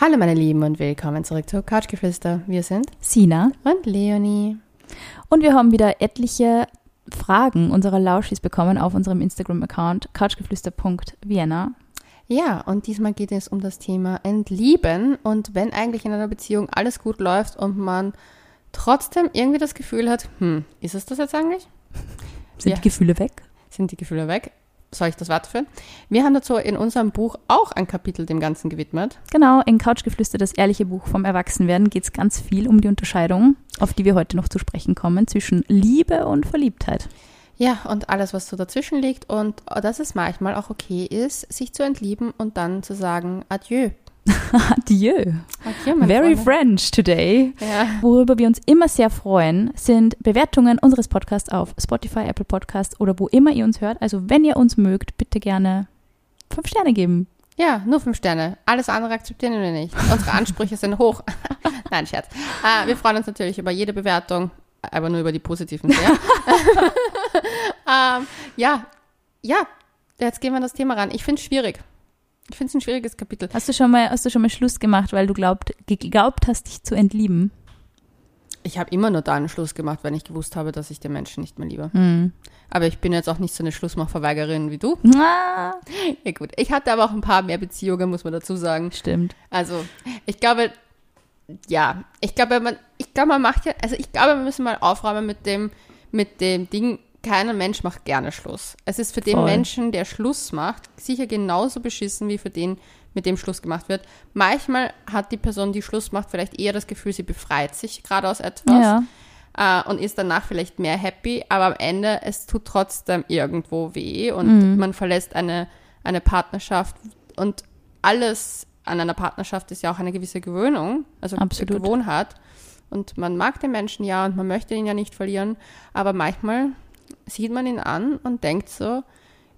Hallo meine Lieben und willkommen zurück zu Couchgeflüster. Wir sind Sina und Leonie. Und wir haben wieder etliche Fragen unserer Lauschis bekommen auf unserem Instagram-Account couchgeflüster.vienna. Ja, und diesmal geht es um das Thema Entlieben und wenn eigentlich in einer Beziehung alles gut läuft und man trotzdem irgendwie das Gefühl hat, hm, ist es das jetzt eigentlich? Sind Ja. die Gefühle weg? Sind die Gefühle weg? Soll ich das weiterführen? Wir haben dazu in unserem Buch auch ein Kapitel dem Ganzen gewidmet. Genau, in Couchgeflüster, das ehrliche Buch vom Erwachsenwerden, geht es ganz viel um die Unterscheidung, auf die wir heute noch zu sprechen kommen, zwischen Liebe und Verliebtheit. Ja, und alles, was so dazwischen liegt und dass es manchmal auch okay ist, sich zu entlieben und dann zu sagen Adieu. Adieu. Adieu, Very Freunde. French today. Ja. Worüber wir uns immer sehr freuen, sind Bewertungen unseres Podcasts auf Spotify, Apple Podcasts oder wo immer ihr uns hört. Also wenn ihr uns mögt, bitte gerne fünf Sterne geben. ja, nur fünf Sterne. Alles andere akzeptieren wir nicht. Unsere Ansprüche sind hoch. Nein, Scherz. Äh, wir freuen uns natürlich über jede Bewertung, aber nur über die positiven ähm, ja, ja, jetzt gehen wir an das Thema ran. Ich finde es schwierig. Ich finde es ein schwieriges Kapitel. Hast du schon mal, hast du schon mal Schluss gemacht, weil du glaubt, geglaubt hast, dich zu entlieben? Ich habe immer nur da einen Schluss gemacht, wenn ich gewusst habe, dass ich den Menschen nicht mehr liebe. Hm. Aber ich bin jetzt auch nicht so eine Schlussmachverweigerin wie du. Ah, Ja gut, ich hatte aber auch ein paar mehr Beziehungen, muss man dazu sagen. stimmt. Also, ich glaube, ja, ich glaube, man, ich glaube, man macht ja, also ich glaube, wir müssen mal aufräumen mit dem, mit dem Ding, keiner Mensch macht gerne Schluss. Es ist für den Voll. Menschen, der Schluss macht, sicher genauso beschissen wie für den, mit dem Schluss gemacht wird. Manchmal hat die Person, die Schluss macht, vielleicht eher das Gefühl, sie befreit sich gerade aus etwas Ja, äh, und ist danach vielleicht mehr happy, aber am Ende, es tut trotzdem irgendwo weh und man verlässt eine, eine Partnerschaft und alles an einer Partnerschaft ist ja auch eine gewisse Gewöhnung, also Absolut. Gewohnheit. Und man mag den Menschen ja und man möchte ihn ja nicht verlieren, aber manchmal sieht man ihn an und denkt so,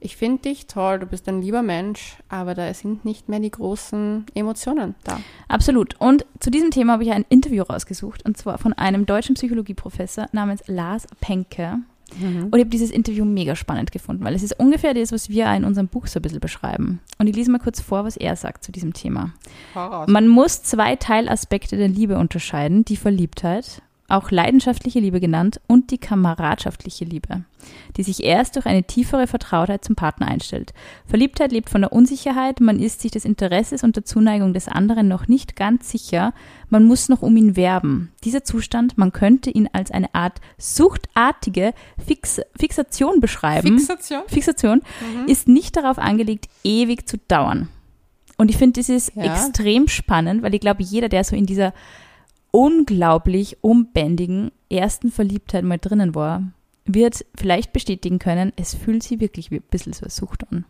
ich finde dich toll, du bist ein lieber Mensch, aber da sind nicht mehr die großen Emotionen da. absolut. Und zu diesem Thema habe ich ein Interview rausgesucht, und zwar von einem deutschen Psychologieprofessor namens Lars Penke. Und ich habe dieses Interview mega spannend gefunden, weil es ist ungefähr das, was wir in unserem Buch so ein bisschen beschreiben. Und ich lese mal kurz vor, was er sagt zu diesem Thema. Man muss zwei Teilaspekte der Liebe unterscheiden, die Verliebtheit, auch leidenschaftliche Liebe genannt, und die kameradschaftliche Liebe, die sich erst durch eine tiefere Vertrautheit zum Partner einstellt. Verliebtheit lebt von der Unsicherheit, man ist sich des Interesses und der Zuneigung des anderen noch nicht ganz sicher, man muss noch um ihn werben. Dieser Zustand, man könnte ihn als eine Art suchtartige Fix Fixation beschreiben. Fixation? Fixation ist nicht darauf angelegt, ewig zu dauern. Und ich finde, das ist Ja. extrem spannend, weil ich glaube, jeder, der so in dieser unglaublich unbändigen ersten Verliebtheit mal drinnen war, wird vielleicht bestätigen können, es fühlt sich wirklich wie ein bisschen so Sucht an.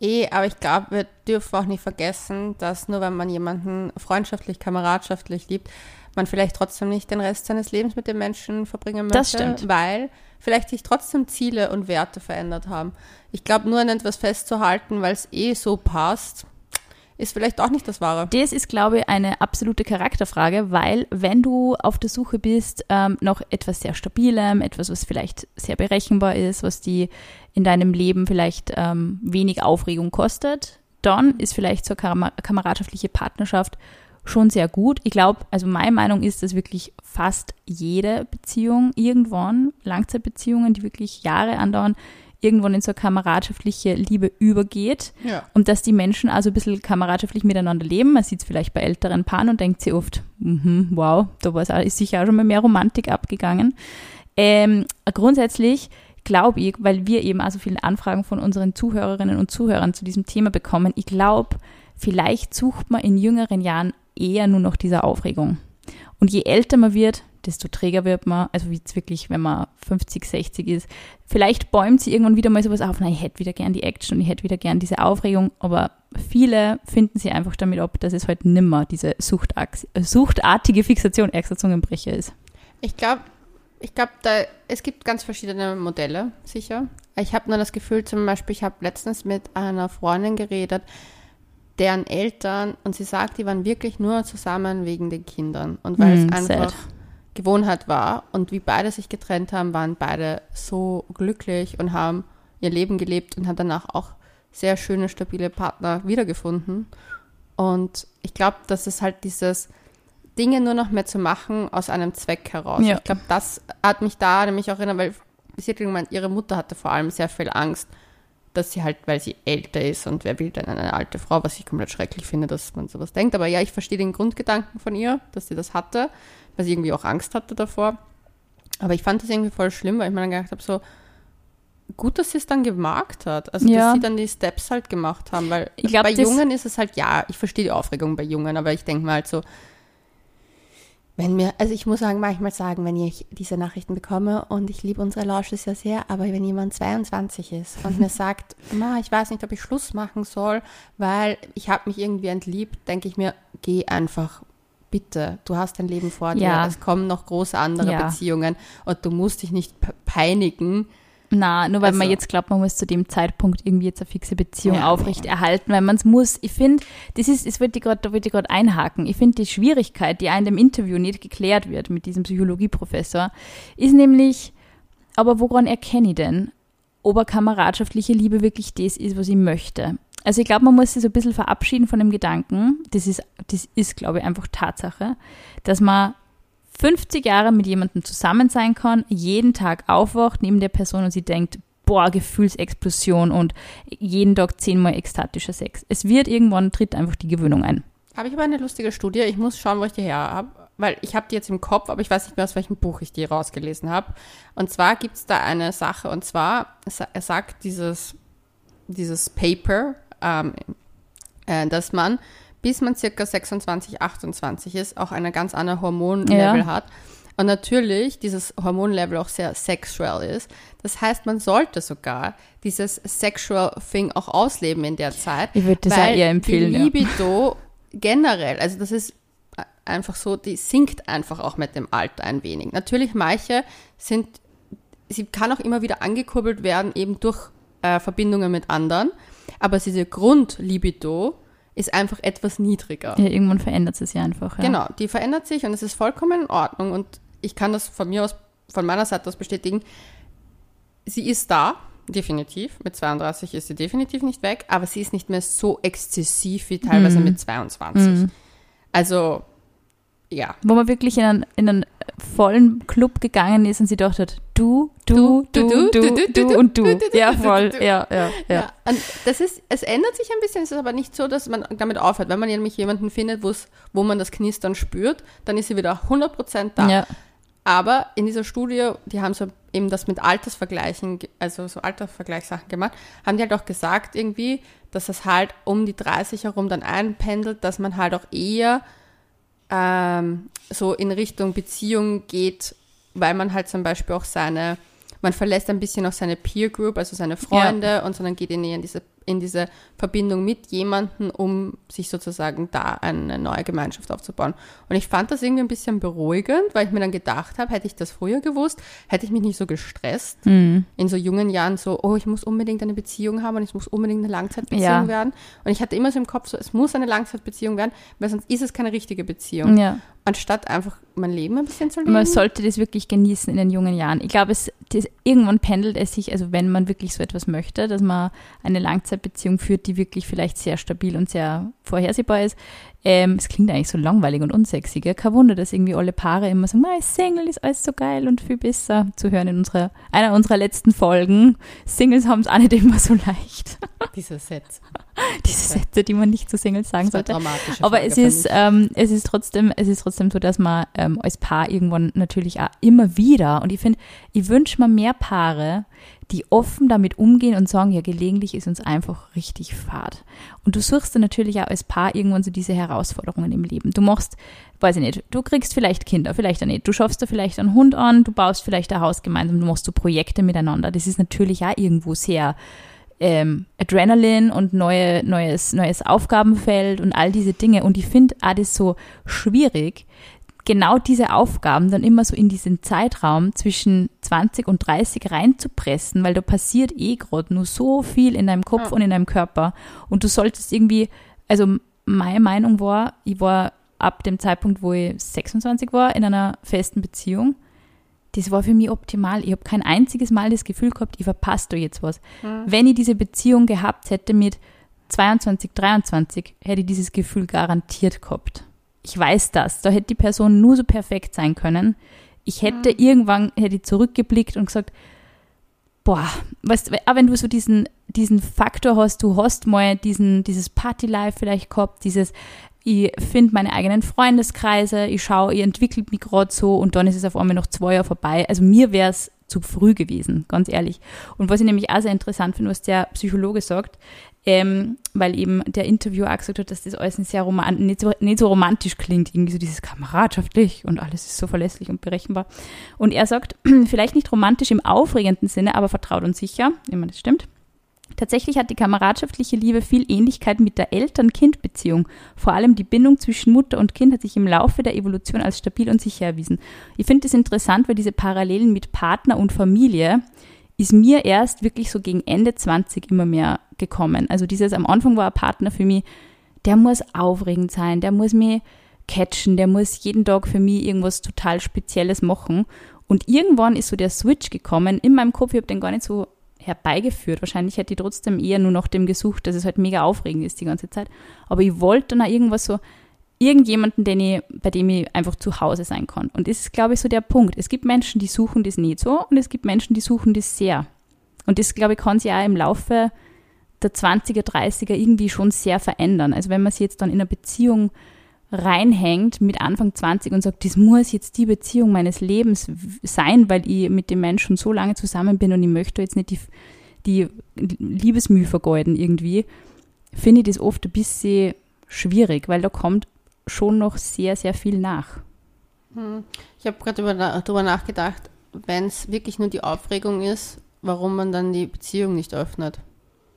Eh, aber ich glaube, wir dürfen auch nicht vergessen, dass nur wenn man jemanden freundschaftlich, kameradschaftlich liebt, man vielleicht trotzdem nicht den Rest seines Lebens mit dem Menschen verbringen möchte, Das stimmt. weil vielleicht sich trotzdem Ziele und Werte verändert haben. Ich glaube, nur an etwas festzuhalten, weil es eh so passt, ist vielleicht auch nicht das Wahre. Das ist, glaube ich, eine absolute Charakterfrage, weil wenn du auf der Suche bist ähm, nach etwas sehr Stabilem, etwas, was vielleicht sehr berechenbar ist, was die in deinem Leben vielleicht ähm, wenig Aufregung kostet, dann ist vielleicht so Kam kameradschaftliche Partnerschaft schon sehr gut. Ich glaube, also meine Meinung ist, dass wirklich fast jede Beziehung irgendwann, Langzeitbeziehungen, die wirklich Jahre andauern, irgendwann in so eine kameradschaftliche Liebe übergeht. Ja. Und dass die Menschen also ein bisschen kameradschaftlich miteinander leben. Man sieht es vielleicht bei älteren Paaren und denkt sich oft, mhm, wow, da war's auch- ist sicher auch schon mal mehr Romantik abgegangen. Ähm, grundsätzlich glaube ich, weil wir eben also viele Anfragen von unseren Zuhörerinnen und Zuhörern zu diesem Thema bekommen, ich glaube, vielleicht sucht man in jüngeren Jahren eher nur noch diese Aufregung. Und je älter man wird, desto träger wird man, also wie jetzt wirklich, wenn man 50, 60 ist. Vielleicht bäumt sie irgendwann wieder mal sowas auf, na, ich hätte wieder gern die Action und ich hätte wieder gern diese Aufregung, aber viele finden sie einfach damit ab, dass es halt nimmer diese äh, suchtartige Fixation, extra Zungenbrecher ist. Ich glaube, ich glaube, da es gibt ganz verschiedene Modelle, sicher. Ich habe nur das Gefühl, zum Beispiel, ich habe letztens mit einer Freundin geredet, deren Eltern, und sie sagt, die waren wirklich nur zusammen wegen den Kindern. Und weil Hm, es einfach sad. Gewohnheit war und wie beide sich getrennt haben, waren beide so glücklich und haben ihr Leben gelebt und haben danach auch sehr schöne, stabile Partner wiedergefunden. Und ich glaube, dass es halt dieses Dinge nur noch mehr zu machen aus einem Zweck heraus. Ja. Ich glaube, das hat mich da nämlich auch erinnert, weil sie hat gemeint, ihre Mutter hatte vor allem sehr viel Angst, dass sie halt, weil sie älter ist und wer will denn eine alte Frau, was ich komplett schrecklich finde, dass man sowas denkt. Aber ja, ich verstehe den Grundgedanken von ihr, dass sie das hatte, weil sie irgendwie auch Angst hatte davor. Aber ich fand das irgendwie voll schlimm, weil ich mir dann gedacht habe, so gut, dass sie es dann gemacht hat. Also, Ja. dass sie dann die Steps halt gemacht haben, weil Ich glaub, bei Jungen ist es halt, ja, ich verstehe die Aufregung bei Jungen, aber ich denke mal halt so, wenn mir, also ich muss sagen, manchmal sagen, wenn ich diese Nachrichten bekomme und ich liebe unsere Lausches ja sehr, aber wenn jemand 22 ist und mir sagt, Ma, ich weiß nicht, ob ich Schluss machen soll, weil ich habe mich irgendwie entliebt, denke ich mir, geh einfach. Bitte, du hast dein Leben vor dir, Ja. es kommen noch große andere Ja. Beziehungen und du musst dich nicht pe- peinigen. Na, nur weil man Also- jetzt glaubt, man muss zu dem Zeitpunkt irgendwie jetzt eine fixe Beziehung Ja, aufrechterhalten, weil man es muss. Ich finde, das ist, es wird die grad, da würde ich gerade einhaken. Ich finde die Schwierigkeit, die in dem Interview nicht geklärt wird mit diesem Psychologieprofessor, ist nämlich, aber woran erkenne ich denn, ob eine kameradschaftliche Liebe wirklich das ist, was ich möchte? Also ich glaube, man muss sich so ein bisschen verabschieden von dem Gedanken, das ist, das ist, glaube ich, einfach Tatsache, dass man 50 Jahre mit jemandem zusammen sein kann, jeden Tag aufwacht neben der Person und sie denkt, boah, Gefühlsexplosion und jeden Tag zehnmal ekstatischer Sex. Es wird irgendwann, tritt einfach die Gewöhnung ein. Habe ich aber eine lustige Studie. Ich muss schauen, wo ich die her habe, weil ich habe die jetzt im Kopf, aber ich weiß nicht mehr, aus welchem Buch ich die rausgelesen habe. Und zwar gibt es da eine Sache, und zwar, er sagt dieses, dieses Paper, ähm, äh, dass man, bis man circa 26, 28 ist, auch eine ganz andere Hormonlevel Ja. hat. Und natürlich dieses Hormonlevel auch sehr sexual ist. Das heißt, man sollte sogar dieses Sexual Thing auch ausleben in der Zeit. Ich würde das auch weil eher empfehlen, Die ja. Libido generell, also das ist einfach so, die sinkt einfach auch mit dem Alter ein wenig. Natürlich, manche sind, sie kann auch immer wieder angekurbelt werden, eben durch äh, Verbindungen mit anderen, aber diese Grundlibido ist einfach etwas niedriger. Ja, irgendwann verändert es sich einfach. Ja. Genau, die verändert sich und es ist vollkommen in Ordnung und ich kann das von mir aus, von meiner Seite aus bestätigen. Sie ist da, definitiv. Mit 32 ist sie definitiv nicht weg, aber sie ist nicht mehr so exzessiv wie teilweise Mhm. mit 22. Also, ja. Wo man wirklich in einen, in einen vollen Club gegangen ist und sie dachte hat, du, du, du, du, du, du, und du. Ja, voll. Ja, ja, Ja. ja. das ist, es ändert sich ein bisschen, es ist aber nicht so, dass man damit aufhört. Wenn man nämlich jemanden findet, wo man das Knistern spürt, dann ist sie wieder 100% da. Ja, Aber in dieser Studie, die haben so eben das mit Altersvergleichen, also so Altersvergleichssachen gemacht, haben die halt auch gesagt irgendwie, dass es halt um die 30 herum dann einpendelt, dass man halt auch eher ähm, so in Richtung Beziehung geht, weil man halt zum Beispiel auch seine, man verlässt ein bisschen auch seine Peer Group, also seine Freunde und sondern geht in, in diese in diese Verbindung mit jemandem, um sich sozusagen da eine neue Gemeinschaft aufzubauen. Und ich fand das irgendwie ein bisschen beruhigend, weil ich mir dann gedacht habe, hätte ich das früher gewusst, hätte ich mich nicht so gestresst. Mhm. In so jungen Jahren so, oh, ich muss unbedingt eine Beziehung haben und es muss unbedingt eine Langzeitbeziehung Ja. werden. Und ich hatte immer so im Kopf so, es muss eine Langzeitbeziehung werden, weil sonst ist es keine richtige Beziehung. ja. Anstatt einfach mein Leben ein bisschen zu leben. Man sollte das wirklich genießen in den jungen Jahren. Ich glaube, es das, irgendwann pendelt es sich, also wenn man wirklich so etwas möchte, dass man eine Langzeitbeziehung führt, die wirklich vielleicht sehr stabil und sehr vorhersehbar ist. Ähm, es klingt eigentlich so langweilig und unsexy. Gell? Kein Wunder, dass irgendwie alle Paare immer sagen, mein Single ist alles so geil und viel besser zu hören in unserer, einer unserer letzten Folgen. Singles haben es auch nicht immer so leicht. Diese Sätze. Diese Sätze, die man nicht zu Singles sagen sollte. Aber Frage es ist, ähm, es ist trotzdem, es ist trotzdem so, dass man ähm, als Paar irgendwann natürlich auch immer wieder, und ich finde, ich wünsche mir mehr Paare, die offen damit umgehen und sagen, ja, gelegentlich ist uns einfach richtig fad. Und du suchst dann natürlich auch als Paar irgendwann so diese Herausforderungen im Leben. Du machst, weiß ich nicht, du kriegst vielleicht Kinder, vielleicht auch nicht. Du schaffst da vielleicht einen Hund an, du baust vielleicht ein Haus gemeinsam, du machst so Projekte miteinander. Das ist natürlich auch irgendwo sehr ähm, Adrenalin und neue, neues, neues Aufgabenfeld und all diese Dinge. Und ich finde das so schwierig, genau diese Aufgaben dann immer so in diesen Zeitraum zwischen 20 und 30 reinzupressen, weil da passiert eh gerade nur so viel in deinem Kopf Ja. und in deinem Körper. Und du solltest irgendwie, also meine Meinung war, ich war ab dem Zeitpunkt, wo ich 26 war, in einer festen Beziehung. Das war für mich optimal. Ich habe kein einziges Mal das Gefühl gehabt, ich verpasse da jetzt was. Wenn ich diese Beziehung gehabt hätte mit 22, 23 hätte ich dieses Gefühl garantiert gehabt. Ich weiß das. Da hätte die Person nur so perfekt sein können. Ich hätte mhm. irgendwann hätte ich zurückgeblickt und gesagt, boah, weißt, auch wenn du so diesen, diesen Faktor hast, du hast mal diesen, dieses Party-Life vielleicht gehabt, dieses, ich finde meine eigenen Freundeskreise, ich schaue, ich entwickle mich gerade so und dann ist es auf einmal noch zwei Jahre vorbei. Also mir wäre es zu früh gewesen, ganz ehrlich. Und was ich nämlich auch sehr interessant finde, was der Psychologe sagt, ähm, weil eben der Interviewer auch gesagt hat, dass das alles nicht, sehr roman nicht, so, nicht so romantisch klingt, irgendwie so dieses kameradschaftlich und alles ist so verlässlich und berechenbar. Und er sagt, vielleicht nicht romantisch im aufregenden Sinne, aber vertraut und sicher, immer das stimmt. Tatsächlich hat die kameradschaftliche Liebe viel Ähnlichkeit mit der Eltern-Kind-Beziehung. Vor allem die Bindung zwischen Mutter und Kind hat sich im Laufe der Evolution als stabil und sicher erwiesen. Ich finde es interessant, weil diese Parallelen mit Partner und Familie ist mir erst wirklich so gegen Ende 20 immer mehr gekommen. Also dieses am Anfang war ein Partner für mich, der muss aufregend sein, der muss mich catchen, der muss jeden Tag für mich irgendwas total Spezielles machen. Und irgendwann ist so der Switch gekommen in meinem Kopf, ich habe den gar nicht so herbeigeführt. Wahrscheinlich hätte ich trotzdem eher nur nach dem gesucht, dass es halt mega aufregend ist die ganze Zeit. Aber ich wollte dann auch irgendwas so, irgendjemanden, den ich, bei dem ich einfach zu Hause sein kann. Und das ist, glaube ich, so der Punkt. Es gibt Menschen, die suchen das nicht so und es gibt Menschen, die suchen das sehr. Und das, glaube ich, kann sich auch im Laufe der 20er, 30er irgendwie schon sehr verändern. Also wenn man sich jetzt dann in einer Beziehung reinhängt mit Anfang 20 und sagt, das muss jetzt die Beziehung meines Lebens sein, weil ich mit dem Menschen so lange zusammen bin und ich möchte jetzt nicht die, die Liebesmühe vergeuden irgendwie, finde ich das oft ein bisschen schwierig, weil da kommt schon noch sehr, sehr viel nach. Hm. Ich habe gerade darüber nachgedacht, wenn es wirklich nur die Aufregung ist, warum man dann die Beziehung nicht öffnet.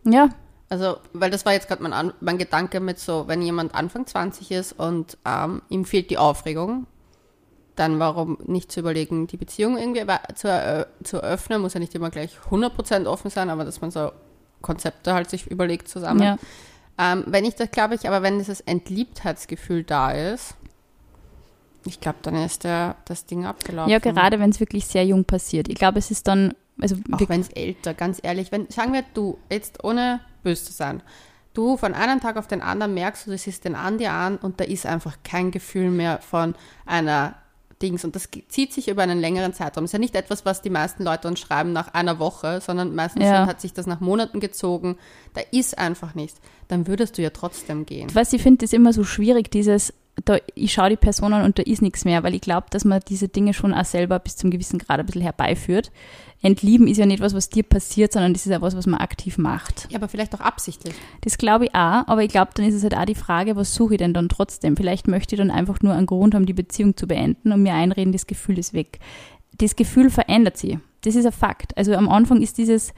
Ja. Also, weil das war jetzt gerade mein, mein Gedanke mit so, wenn jemand Anfang 20 ist und ähm, ihm fehlt die Aufregung, dann warum nicht zu überlegen, die Beziehung irgendwie zu, äh, zu öffnen, muss ja nicht immer gleich 100% offen sein, aber dass man so Konzepte halt sich überlegt zusammen. Ja. Ähm, wenn ich das, glaube ich, aber wenn dieses Entliebtheitsgefühl da ist, ich glaube, dann ist der, das Ding abgelaufen. Ja, gerade wenn es wirklich sehr jung passiert. Ich glaube, es ist dann, also auch wenn es älter, ganz ehrlich, wenn, sagen wir, du, jetzt ohne böse zu sein, du von einem Tag auf den anderen merkst, du siehst den an dir an und da ist einfach kein Gefühl mehr von einer Dings. Und das zieht sich über einen längeren Zeitraum. Ist ja nicht etwas, was die meisten Leute uns schreiben nach einer Woche, sondern meistens ja. hat sich das nach Monaten gezogen. Da ist einfach nichts. Dann würdest du ja trotzdem gehen. Was ich finde, ist immer so schwierig, dieses, da, ich schaue die Person an und da ist nichts mehr, weil ich glaube, dass man diese Dinge schon auch selber bis zum gewissen Grad ein bisschen herbeiführt. Entlieben ist ja nicht was, was dir passiert, sondern das ist ja was, was man aktiv macht. Ja, aber vielleicht auch absichtlich. Das glaube ich auch, aber ich glaube, dann ist es halt auch die Frage, was suche ich denn dann trotzdem? Vielleicht möchte ich dann einfach nur einen Grund haben, die Beziehung zu beenden und mir einreden, das Gefühl ist weg. Das Gefühl verändert sich. Das ist ein Fakt. Also am Anfang ist dieses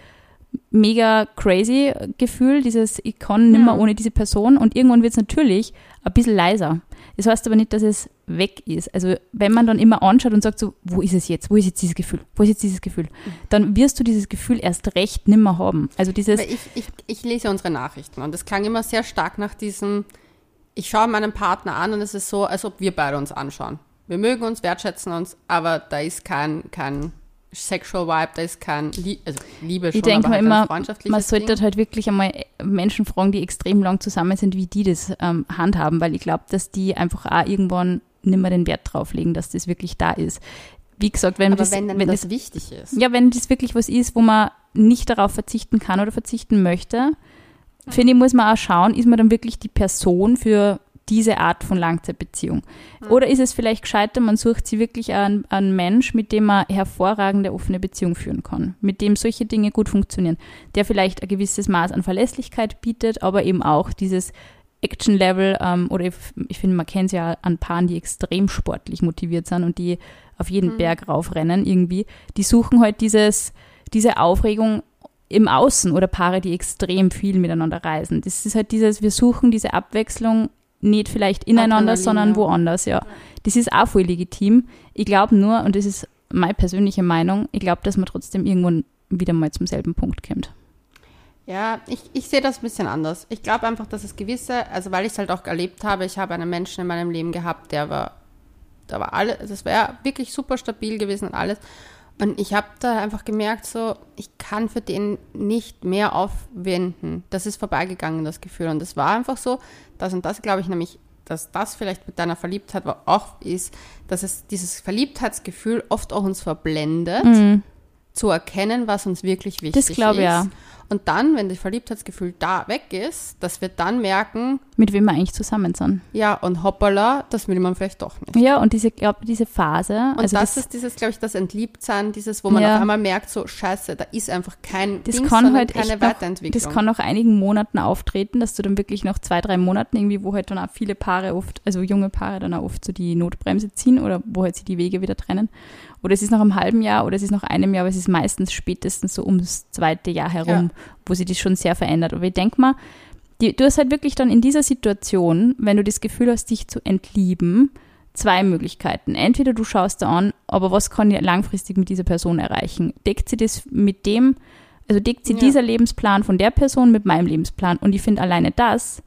mega crazy Gefühl, dieses ich kann nimmer ja. ohne diese Person und irgendwann wird es natürlich ein bisschen leiser. Das heißt aber nicht, dass es weg ist. Also wenn man dann immer anschaut und sagt so, wo ist es jetzt? Wo ist jetzt dieses Gefühl? Wo ist jetzt dieses Gefühl? Dann wirst du dieses Gefühl erst recht nimmer haben. Also dieses. Ich, ich, ich lese unsere Nachrichten und das klang immer sehr stark nach diesem, ich schaue meinen Partner an und es ist so, als ob wir beide uns anschauen. Wir mögen uns, wertschätzen uns, aber da ist kein, kein Sexual Vibe, da ist kein Lie also Liebe schon, ich denke halt immer, man sollte Ding. halt wirklich einmal Menschen fragen, die extrem lang zusammen sind, wie die das ähm, handhaben, weil ich glaube, dass die einfach auch irgendwann nicht mehr den Wert drauf legen, dass das wirklich da ist. Wie gesagt, wenn, Aber das, wenn, wenn das wichtig ist. Ja, wenn das wirklich was ist, wo man nicht darauf verzichten kann oder verzichten möchte, finde ich, muss man auch schauen, ist man dann wirklich die Person für diese Art von Langzeitbeziehung? Mhm. Oder ist es vielleicht gescheiter, man sucht sie wirklich einen, einen Mensch, mit dem man hervorragende offene Beziehung führen kann, mit dem solche Dinge gut funktionieren, der vielleicht ein gewisses Maß an Verlässlichkeit bietet, aber eben auch dieses Action-Level ähm, oder ich, ich finde, man kennt es ja an Paaren, die extrem sportlich motiviert sind und die auf jeden mhm. Berg raufrennen irgendwie, die suchen halt dieses, diese Aufregung im Außen oder Paare, die extrem viel miteinander reisen. Das ist halt dieses, wir suchen diese Abwechslung nicht vielleicht ineinander, Adrenalin, sondern ja. woanders, ja. Das ist auch voll legitim. Ich glaube nur, und das ist meine persönliche Meinung, ich glaube, dass man trotzdem irgendwann wieder mal zum selben Punkt kommt. Ja, ich, ich sehe das ein bisschen anders. Ich glaube einfach, dass es gewisse, also weil ich es halt auch erlebt habe, ich habe einen Menschen in meinem Leben gehabt, der war, da war alles, das wäre wirklich super stabil gewesen und alles. Und ich habe da einfach gemerkt, so, ich kann für den nicht mehr aufwenden. Das ist vorbeigegangen, das Gefühl. Und es war einfach so, das und das glaube ich nämlich, dass das vielleicht mit deiner Verliebtheit auch ist, dass es dieses Verliebtheitsgefühl oft auch uns verblendet, Mhm. zu erkennen, was uns wirklich wichtig Das glaube ich ist. ja. Und dann, wenn das Verliebtheitsgefühl da weg ist, dass wir dann merken, Mit wem wir eigentlich zusammen sind. ja, und hoppala, das will man vielleicht doch nicht. Ja, und diese, glaube diese Phase, Und also das, das, ist dieses, glaube ich, das Entliebbtsein, dieses, wo man Ja. auf einmal merkt, so scheiße, da ist einfach kein das Ding, kann halt keine echt noch, Weiterentwicklung. das kann nach einigen Monaten auftreten, dass du dann wirklich nach zwei, drei Monaten irgendwie, wo halt dann auch viele Paare oft, also junge Paare dann auch oft so die Notbremse ziehen oder wo halt sich die Wege wieder trennen. Oder es ist nach einem halben Jahr oder es ist nach einem Jahr, aber es ist meistens spätestens so ums zweite Jahr herum, wo sich das schon sehr verändert. Aber ich denke mal, die, du hast halt wirklich dann in dieser Situation, wenn du das Gefühl hast, dich zu entlieben, zwei Möglichkeiten. Entweder du schaust da an, aber was kann ich langfristig mit dieser Person erreichen? Deckt sie das mit dem, also deckt sie Ja. dieser Lebensplan von der Person mit meinem Lebensplan? Und ich finde alleine das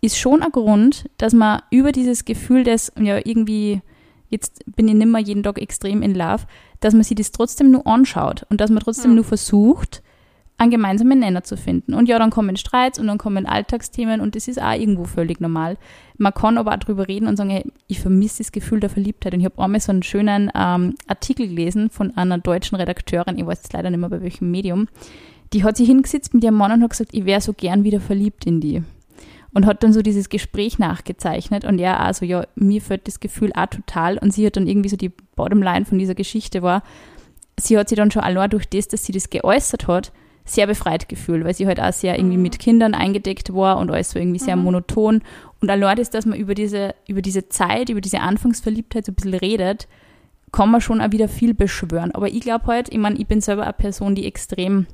ist schon ein Grund, dass man über dieses Gefühl des, ja, irgendwie, jetzt bin ich nimmer jeden Tag extrem in Love, dass man sich das trotzdem nur anschaut und dass man trotzdem Ja. nur versucht, einen gemeinsamen Nenner zu finden. Und ja, dann kommen Streits und dann kommen Alltagsthemen und das ist auch irgendwo völlig normal. Man kann aber auch drüber reden und sagen, hey, ich vermisse das Gefühl der Verliebtheit. Und ich habe einmal so einen schönen ähm, Artikel gelesen von einer deutschen Redakteurin, ich weiß jetzt leider nicht mehr bei welchem Medium, die hat sich hingesetzt mit ihrem Mann und hat gesagt, ich wäre so gern wieder verliebt in die. Und hat dann so dieses Gespräch nachgezeichnet und er also, ja, mir fällt das Gefühl auch total. Und sie hat dann irgendwie so die Bottomline von dieser Geschichte war, sie hat sich dann schon allein durch das, dass sie das geäußert hat, sehr befreit gefühlt, weil sie halt auch sehr irgendwie mit Kindern eingedeckt war und alles so irgendwie sehr monoton. Und allein das, dass man über diese, über diese Zeit, über diese Anfangsverliebtheit so ein bisschen redet, kann man schon auch wieder viel beschwören. Aber ich glaube halt, ich meine, ich bin selber eine Person, die extrem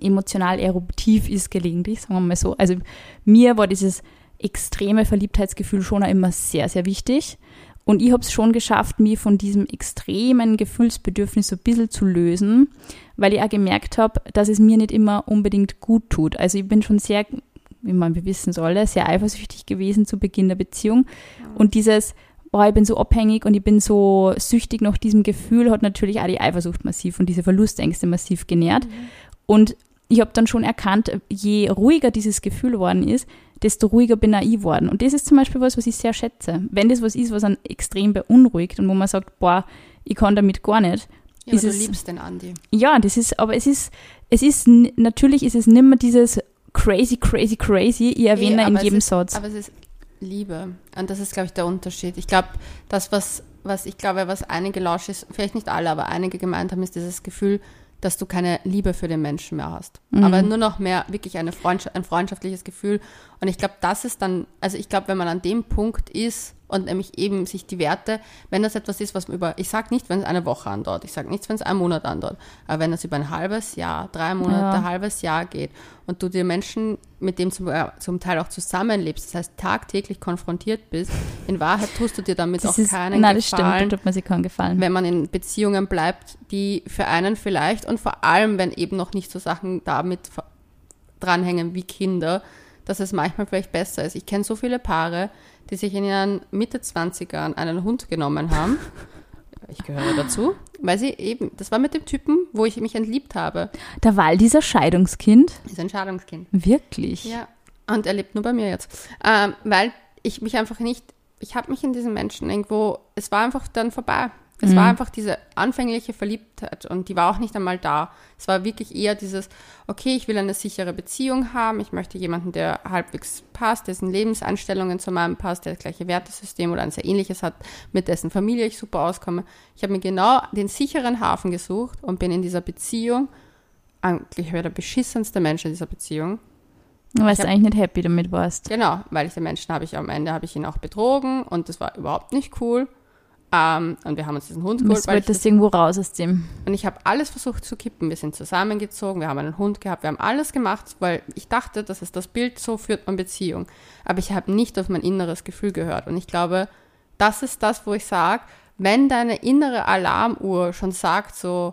emotional eruptiv ist gelegentlich, sagen wir mal so. Also mir war dieses extreme Verliebtheitsgefühl schon auch immer sehr, sehr wichtig. Und ich habe es schon geschafft, mich von diesem extremen Gefühlsbedürfnis so ein bisschen zu lösen, weil ich auch gemerkt habe, dass es mir nicht immer unbedingt gut tut. Also ich bin schon sehr, wie man wir wissen es alle, sehr eifersüchtig gewesen zu Beginn der Beziehung. Und dieses, boah, ich bin so abhängig und ich bin so süchtig nach diesem Gefühl, hat natürlich auch die Eifersucht massiv und diese Verlustängste massiv genährt. Und ich habe dann schon erkannt, je ruhiger dieses Gefühl geworden ist, desto ruhiger bin auch ich geworden. Und das ist zum Beispiel was, was ich sehr schätze. Wenn das was ist, was einen extrem beunruhigt und wo man sagt, boah, ich kann damit gar nicht. ja, aber ist du es- liebst den Andi. Ja, das ist, aber es ist, es ist, natürlich ist es nimmer dieses crazy, crazy, crazy. Ich erwähne Eh, in aber jedem ist, Satz. Aber es ist Liebe. Und das ist, glaube ich, der Unterschied. Ich glaube, das, was, was ich glaube, was einige Lausches, vielleicht nicht alle, aber einige gemeint haben, ist dieses Gefühl, dass du keine Liebe für den Menschen mehr hast. Mhm. Aber nur noch mehr wirklich eine Freundschaft, ein freundschaftliches Gefühl. Und ich glaube, das ist dann, also ich glaube, wenn man an dem Punkt ist und nämlich eben sich die Werte, wenn das etwas ist, was man über, ich sage nicht, wenn es eine Woche andauert, ich sage nicht, wenn es einen Monat andauert, aber wenn das über ein halbes Jahr, drei Monate, Ja. halbes Jahr geht und du dir Menschen, mit dem zum, äh, zum Teil auch zusammenlebst, das heißt tagtäglich konfrontiert bist, in Wahrheit tust du dir damit das auch ist, keinen nein, das Gefallen stimmt, tut man sich keinen Gefallen. wenn man in Beziehungen bleibt, die für einen vielleicht und vor allem, wenn eben noch nicht so Sachen damit dranhängen wie Kinder, dass es manchmal vielleicht besser ist. Ich kenne so viele Paare, die sich in ihren Mitte 20ern einen Hund genommen haben. Ich gehöre dazu, weil sie eben, das war mit dem Typen, wo ich mich entliebt habe. Da war dieser Scheidungskind Ist ein Scheidungskind. wirklich. Ja, und er lebt nur bei mir jetzt. Ähm, weil ich mich einfach nicht, ich habe mich in diesen Menschen irgendwo, es war einfach dann vorbei. Es war einfach diese anfängliche Verliebtheit und die war auch nicht einmal da. Es war wirklich eher dieses, okay, ich will eine sichere Beziehung haben, ich möchte jemanden, der halbwegs passt, dessen Lebenseinstellungen zu meinem passt, der das gleiche Wertesystem oder ein sehr ähnliches hat, mit dessen Familie ich super auskomme. Ich habe mir genau den sicheren Hafen gesucht und bin in dieser Beziehung, eigentlich wäre der beschissenste Mensch in dieser Beziehung, Weil Ich du hab- eigentlich nicht happy damit warst. Genau, weil ich den Menschen habe ich am Ende habe ich ihn auch betrogen und das war überhaupt nicht cool. Ähm, und wir haben uns diesen Hund geholt, ich wolltest das, irgendwo raus aus dem. und ich habe alles versucht zu kippen. Wir sind zusammengezogen, wir haben einen Hund gehabt, wir haben alles gemacht, weil ich dachte, das ist das Bild, so führt man Beziehung. Aber ich habe nicht auf mein inneres Gefühl gehört. Und ich glaube, das ist das, wo ich sage, wenn deine innere Alarmuhr schon sagt, so,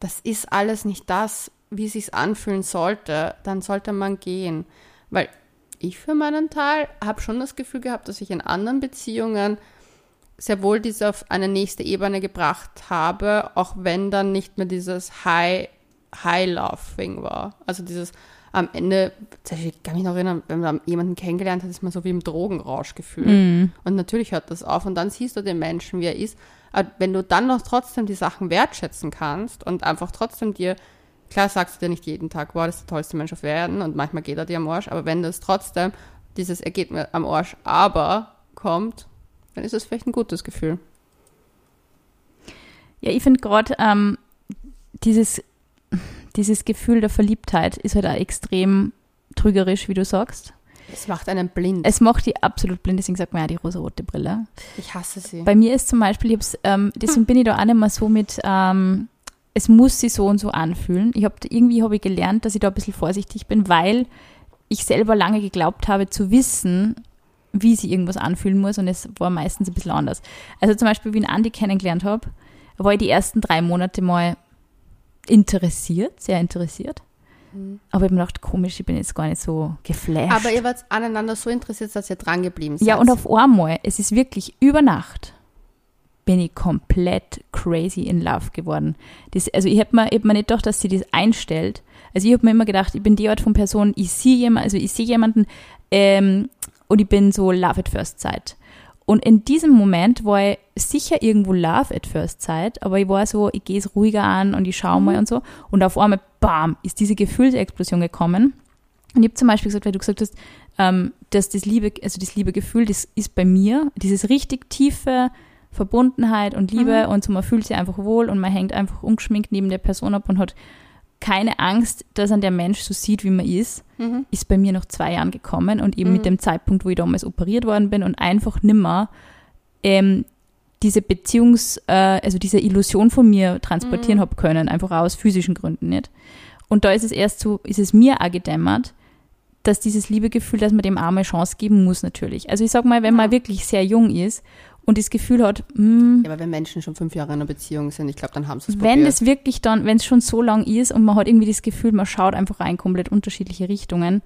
das ist alles nicht das, wie es sich anfühlen sollte, dann sollte man gehen. Weil ich für meinen Teil habe schon das Gefühl gehabt, dass ich in anderen Beziehungen sehr wohl diese auf eine nächste Ebene gebracht habe, auch wenn dann nicht mehr dieses High, High Love Thing war. Also dieses am Ende, ich kann mich noch erinnern, wenn man jemanden kennengelernt hat, ist man so wie im Drogenrausch gefühlt. Mhm. Und natürlich hört das auf und dann siehst du den Menschen, wie er ist. Aber wenn du dann noch trotzdem die Sachen wertschätzen kannst und einfach trotzdem dir, klar sagst du dir nicht jeden Tag, wow, das ist der tollste Mensch auf Erden und manchmal geht er dir am Arsch, aber wenn das trotzdem dieses Er geht mir am Arsch, aber kommt, dann ist es vielleicht ein gutes Gefühl. Ja, ich finde gerade ähm, dieses, dieses Gefühl der Verliebtheit ist halt auch extrem trügerisch, wie du sagst. Es macht einen blind. Es macht die absolut blind, deswegen sagt man ja die rosa-rote Brille. ich hasse sie. Bei mir ist zum Beispiel, ich hab's, ähm, deswegen bin ich da auch nicht mehr so mit, ähm, es muss sich so und so anfühlen. Ich habe irgendwie habe ich gelernt, dass ich da ein bisschen vorsichtig bin, weil ich selber lange geglaubt habe zu wissen, wie sich irgendwas anfühlen muss und es war meistens ein bisschen anders. Also zum Beispiel, wie ich einen Andi kennengelernt habe, war ich die ersten drei Monate mal interessiert, sehr interessiert. Aber ich habe mir gedacht, komisch, ich bin jetzt gar nicht so geflasht. Aber ihr wart aneinander so interessiert, dass ihr dran geblieben seid. Ja, und auf einmal, es ist wirklich über Nacht, bin ich komplett crazy in love geworden. Das, also ich habe mir, ich hab mir nicht gedacht, dass sie das einstellt. Also ich habe mir immer gedacht, ich bin die Art von Person, ich sehe jemanden, also ich sehe jemanden ähm, und ich bin so love at first sight. Und in diesem Moment war ich sicher irgendwo love at first sight, aber ich war so, ich gehe es ruhiger an und ich schaue mal und so. Und auf einmal, bam, ist diese Gefühlsexplosion gekommen. Und ich habe zum Beispiel gesagt, weil du gesagt hast, ähm, dass das Liebe, also das liebe Gefühl, das ist bei mir, dieses richtig tiefe Verbundenheit und Liebe und so man fühlt sich einfach wohl und man hängt einfach ungeschminkt neben der Person ab und hat keine Angst, dass an der Mensch so sieht, wie man ist, Mhm. ist bei mir nach zwei Jahren gekommen und eben mit dem Zeitpunkt, wo ich damals operiert worden bin und einfach nimmer ähm, diese Beziehungs-, äh, also diese Illusion von mir transportieren hab können, einfach aus physischen Gründen nicht. Und da ist es erst so, ist es mir auch gedämmert, dass dieses Liebegefühl, dass man dem auch mal Chance geben muss natürlich. Also ich sag mal, wenn man wirklich sehr jung ist und das Gefühl hat, hm, Ja, aber wenn Menschen schon fünf Jahre in einer Beziehung sind, ich glaube, dann haben sie es wenn es wirklich dann, wenn es schon so lang ist und man hat irgendwie das Gefühl, man schaut einfach rein komplett unterschiedliche Richtungen,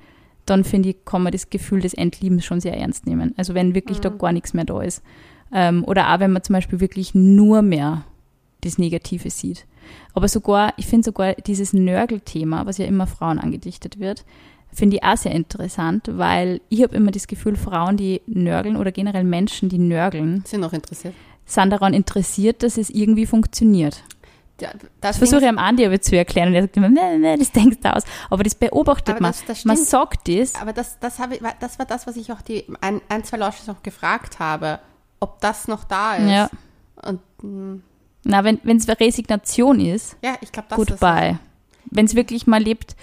dann finde ich, kann man das Gefühl des Entliebens schon sehr ernst nehmen. Also wenn wirklich da gar nichts mehr da ist. Ähm, oder auch wenn man zum Beispiel wirklich nur mehr das Negative sieht. Aber sogar, ich finde sogar dieses Nörgelthema, was ja immer Frauen angedichtet wird, finde ich auch sehr interessant, weil ich habe immer das Gefühl, Frauen, die nörgeln oder generell Menschen, die nörgeln, sind noch interessiert. sind daran interessiert, dass es irgendwie funktioniert. Ja, Das versuche ich am Andi aber zu erklären und er sagt immer, nee, nee, das denkst du aus. Aber das beobachtet Aber man. das- das man sagt das. Aber das, das, habe ich, das war das, was ich auch die ein, ein zwei Leute noch gefragt habe, ob das noch da ist. Ja. Und mh, Na, wenn es Resignation ist, ja, ich glaube, das ist goodbye. Wenn es wirklich mal lebt,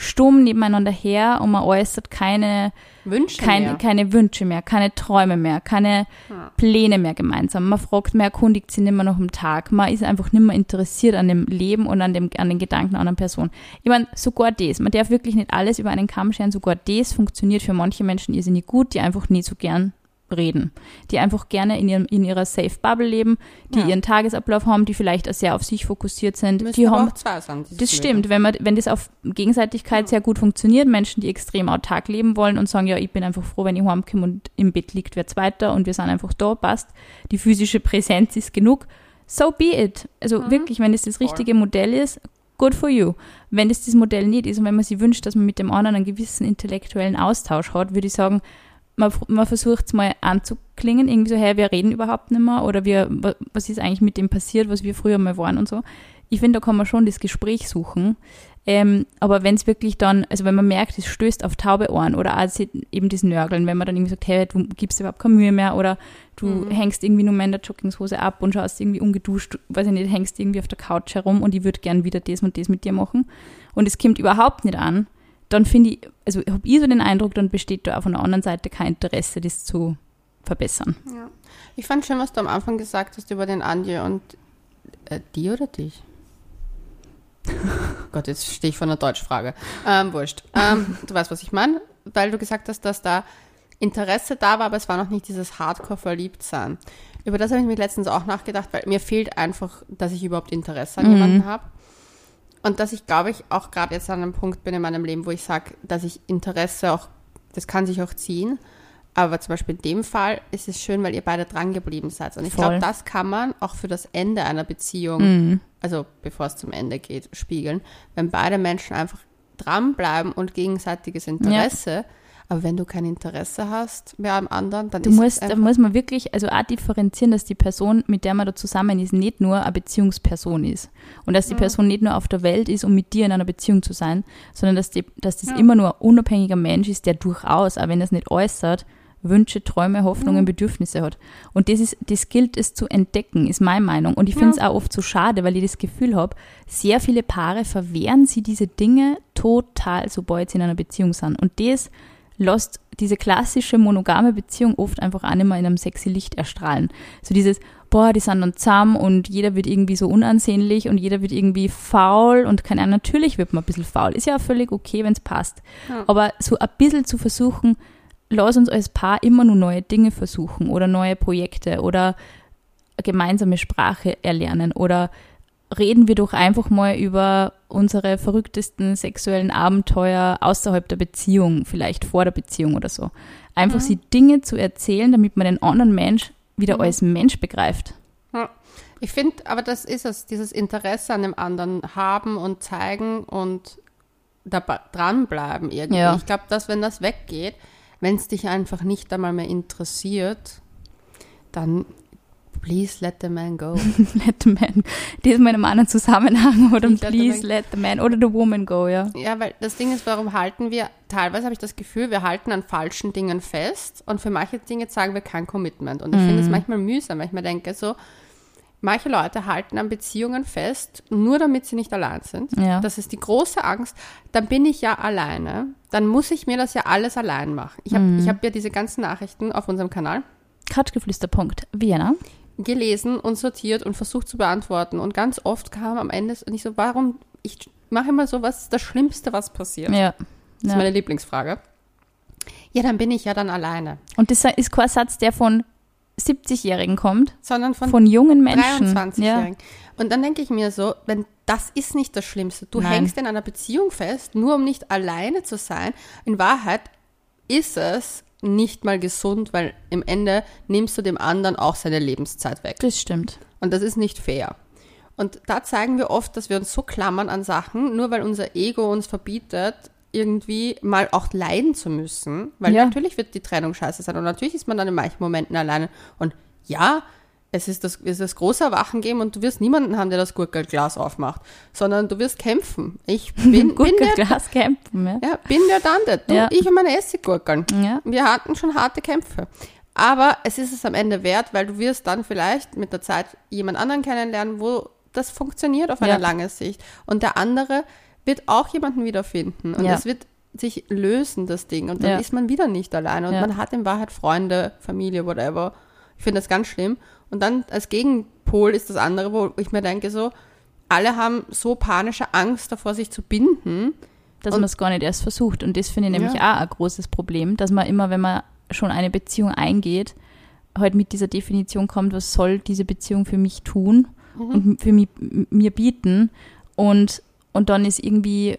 stumm nebeneinander her und man äußert keine, Wünsche keine, mehr. keine Wünsche mehr, keine Träume mehr, keine Ja. Pläne mehr gemeinsam. Man fragt, man erkundigt sich nicht mehr noch am Tag. Man ist einfach nicht mehr interessiert an dem Leben und an, dem, an den Gedanken einer Person. Ich meine, sogar das. Man darf wirklich nicht alles über einen Kamm scheren. Sogar das funktioniert für manche Menschen irrsinnig gut, die einfach nie so gern reden. Die einfach gerne in, ihrem, in ihrer Safe Bubble leben, die Ja. ihren Tagesablauf haben, die vielleicht auch sehr auf sich fokussiert sind. Müssen die haben dieses das Leben. stimmt, wenn, man, wenn das auf Gegenseitigkeit sehr gut funktioniert, Menschen, die extrem autark leben wollen und sagen, ja, ich bin einfach froh, wenn ich heimkomme und im Bett liegt wer Zweiter und wir sind einfach da, passt. Die physische Präsenz ist genug. So be it. Also wirklich, wenn das das richtige Modell ist, good for you. Wenn das das Modell nicht ist und wenn man sich wünscht, dass man mit dem anderen einen gewissen intellektuellen Austausch hat, würde ich sagen, man, man versucht es mal anzuklingen, irgendwie so, hey, wir reden überhaupt nicht mehr oder wir, wa- was ist eigentlich mit dem passiert, was wir früher mal waren und so. Ich finde, da kann man schon das Gespräch suchen. Ähm, aber wenn es wirklich dann, also wenn man merkt, es stößt auf taube Ohren oder auch eben das Nörgeln, wenn man dann irgendwie sagt, hey, du gibst dir überhaupt keine Mühe mehr oder du hängst irgendwie nur mehr in der Jogginghose ab und schaust irgendwie ungeduscht, weiß ich nicht, hängst irgendwie auf der Couch herum und ich würde gern wieder das und das mit dir machen und es kommt überhaupt nicht an, dann finde ich, also habe ich so den Eindruck, dann besteht da auf einer anderen Seite kein Interesse, das zu verbessern. Ja. Ich fand schön, was du am Anfang gesagt hast über den Andi und äh, die oder dich? Gott, jetzt stehe ich vor einer Deutschfrage. Ähm, wurscht. Ähm, du weißt, was ich meine, weil du gesagt hast, dass da Interesse da war, aber es war noch nicht dieses Hardcore-Verliebtsein. Über das habe ich mir letztens auch nachgedacht, weil mir fehlt einfach, dass ich überhaupt Interesse an jemanden habe. Und dass ich, glaube ich, auch gerade jetzt an einem Punkt bin in meinem Leben, wo ich sage, dass ich Interesse auch, das kann sich auch ziehen, Aber zum Beispiel in dem Fall ist es schön, weil ihr beide dran geblieben seid. Und ich glaube, das kann man auch für das Ende einer Beziehung, Mhm. also bevor es zum Ende geht, spiegeln. Wenn beide Menschen einfach dranbleiben und gegenseitiges Interesse. Aber wenn du kein Interesse hast mehr am anderen, dann Du ist musst, es da muss man wirklich, also auch differenzieren, dass die Person, mit der man da zusammen ist, nicht nur eine Beziehungsperson ist. Und dass die Person nicht nur auf der Welt ist, um mit dir in einer Beziehung zu sein, sondern dass, die, dass das Ja. immer nur ein unabhängiger Mensch ist, der durchaus, auch wenn er es nicht äußert, Wünsche, Träume, Hoffnungen, Bedürfnisse hat. Und das ist, das gilt es zu entdecken, ist meine Meinung. Und ich finde es auch oft so schade, weil ich das Gefühl habe, sehr viele Paare verwehren sie diese Dinge total, sobald sie in einer Beziehung sind. Und das lässt diese klassische monogame Beziehung oft einfach auch nicht mehr in einem sexy Licht erstrahlen. So dieses, boah, die sind dann zusammen und jeder wird irgendwie so unansehnlich und jeder wird irgendwie faul und keine Ahnung, natürlich wird man ein bisschen faul. Ist ja auch völlig okay, wenn es passt. Ja. Aber so ein bisschen zu versuchen, lass uns als Paar immer nur neue Dinge versuchen oder neue Projekte oder eine gemeinsame Sprache erlernen oder reden wir doch einfach mal über unsere verrücktesten sexuellen Abenteuer außerhalb der Beziehung, vielleicht vor der Beziehung oder so. Einfach sie Dinge zu erzählen, damit man den anderen Mensch wieder Mhm. als Mensch begreift. Ja. Ich finde, aber das ist es, dieses Interesse an dem anderen haben und zeigen und dabei dranbleiben irgendwie. Ja. Ich glaube, dass wenn das weggeht, wenn es dich einfach nicht einmal mehr interessiert, dann please let the man go. let the man, diesmal in einem anderen Zusammenhang oder Please let the please man- let the man oder the woman go, ja. Ja, weil das Ding ist, warum halten wir, teilweise habe ich das Gefühl, wir halten an falschen Dingen fest und für manche Dinge zeigen wir kein Commitment. Und ich finde Mhm. es manchmal mühsam, weil ich mir denke, so, manche Leute halten an Beziehungen fest, nur damit sie nicht allein sind. Ja. Das ist die große Angst. Dann bin ich ja alleine. Dann muss ich mir das ja alles allein machen. Ich habe Mhm. ich hab ja diese ganzen Nachrichten auf unserem Kanal Couchgeflüster.vienna. gelesen und sortiert und versucht zu beantworten. Und ganz oft kam am Ende ich so, warum, ich mache immer so, was ist das Schlimmste, was passiert? Ja. Das ist ja. meine Lieblingsfrage. Ja, dann bin ich ja dann alleine. Und das ist kein Satz, der von 70-Jährigen kommt, Sondern von, von jungen Menschen. 23-Jährigen. Und dann denke ich mir so, wenn das ist nicht das Schlimmste. Du Nein. hängst in einer Beziehung fest, nur um nicht alleine zu sein. In Wahrheit ist es nicht mal gesund, weil im Ende nimmst du dem anderen auch seine Lebenszeit weg. Das stimmt. Und das ist nicht fair. Und da zeigen wir oft, dass wir uns so klammern an Sachen, nur weil unser Ego uns verbietet, irgendwie mal auch leiden zu müssen. Weil Ja. natürlich wird die Trennung scheiße sein und natürlich ist man dann in manchen Momenten alleine. Und ja, es ist das, es ist das große Erwachen geben und du wirst niemanden haben, der das Gurkelglas aufmacht, sondern du wirst kämpfen. Ich bin, bin der, Glas kämpfen. Ja. ja, bin der Dante. Du, Ja. ich und meine Essiggurkeln. Ja. Wir hatten schon harte Kämpfe. Aber es ist es am Ende wert, weil du wirst dann vielleicht mit der Zeit jemand anderen kennenlernen, wo das funktioniert auf eine Ja. lange Sicht. Und der andere wird auch jemanden wiederfinden. Und es wird sich lösen, das Ding. Und dann ist man wieder nicht alleine. Und man hat in Wahrheit Freunde, Familie, whatever. Ich finde das ganz schlimm. Und dann als Gegenpol ist das andere, wo ich mir denke, so, alle haben so panische Angst davor, sich zu binden. dass man es gar nicht erst versucht. Und das finde ich nämlich Ja. auch ein großes Problem, dass man immer, wenn man schon eine Beziehung eingeht, halt mit dieser Definition kommt, was soll diese Beziehung für mich tun und für mich, mir bieten. Und, und dann ist irgendwie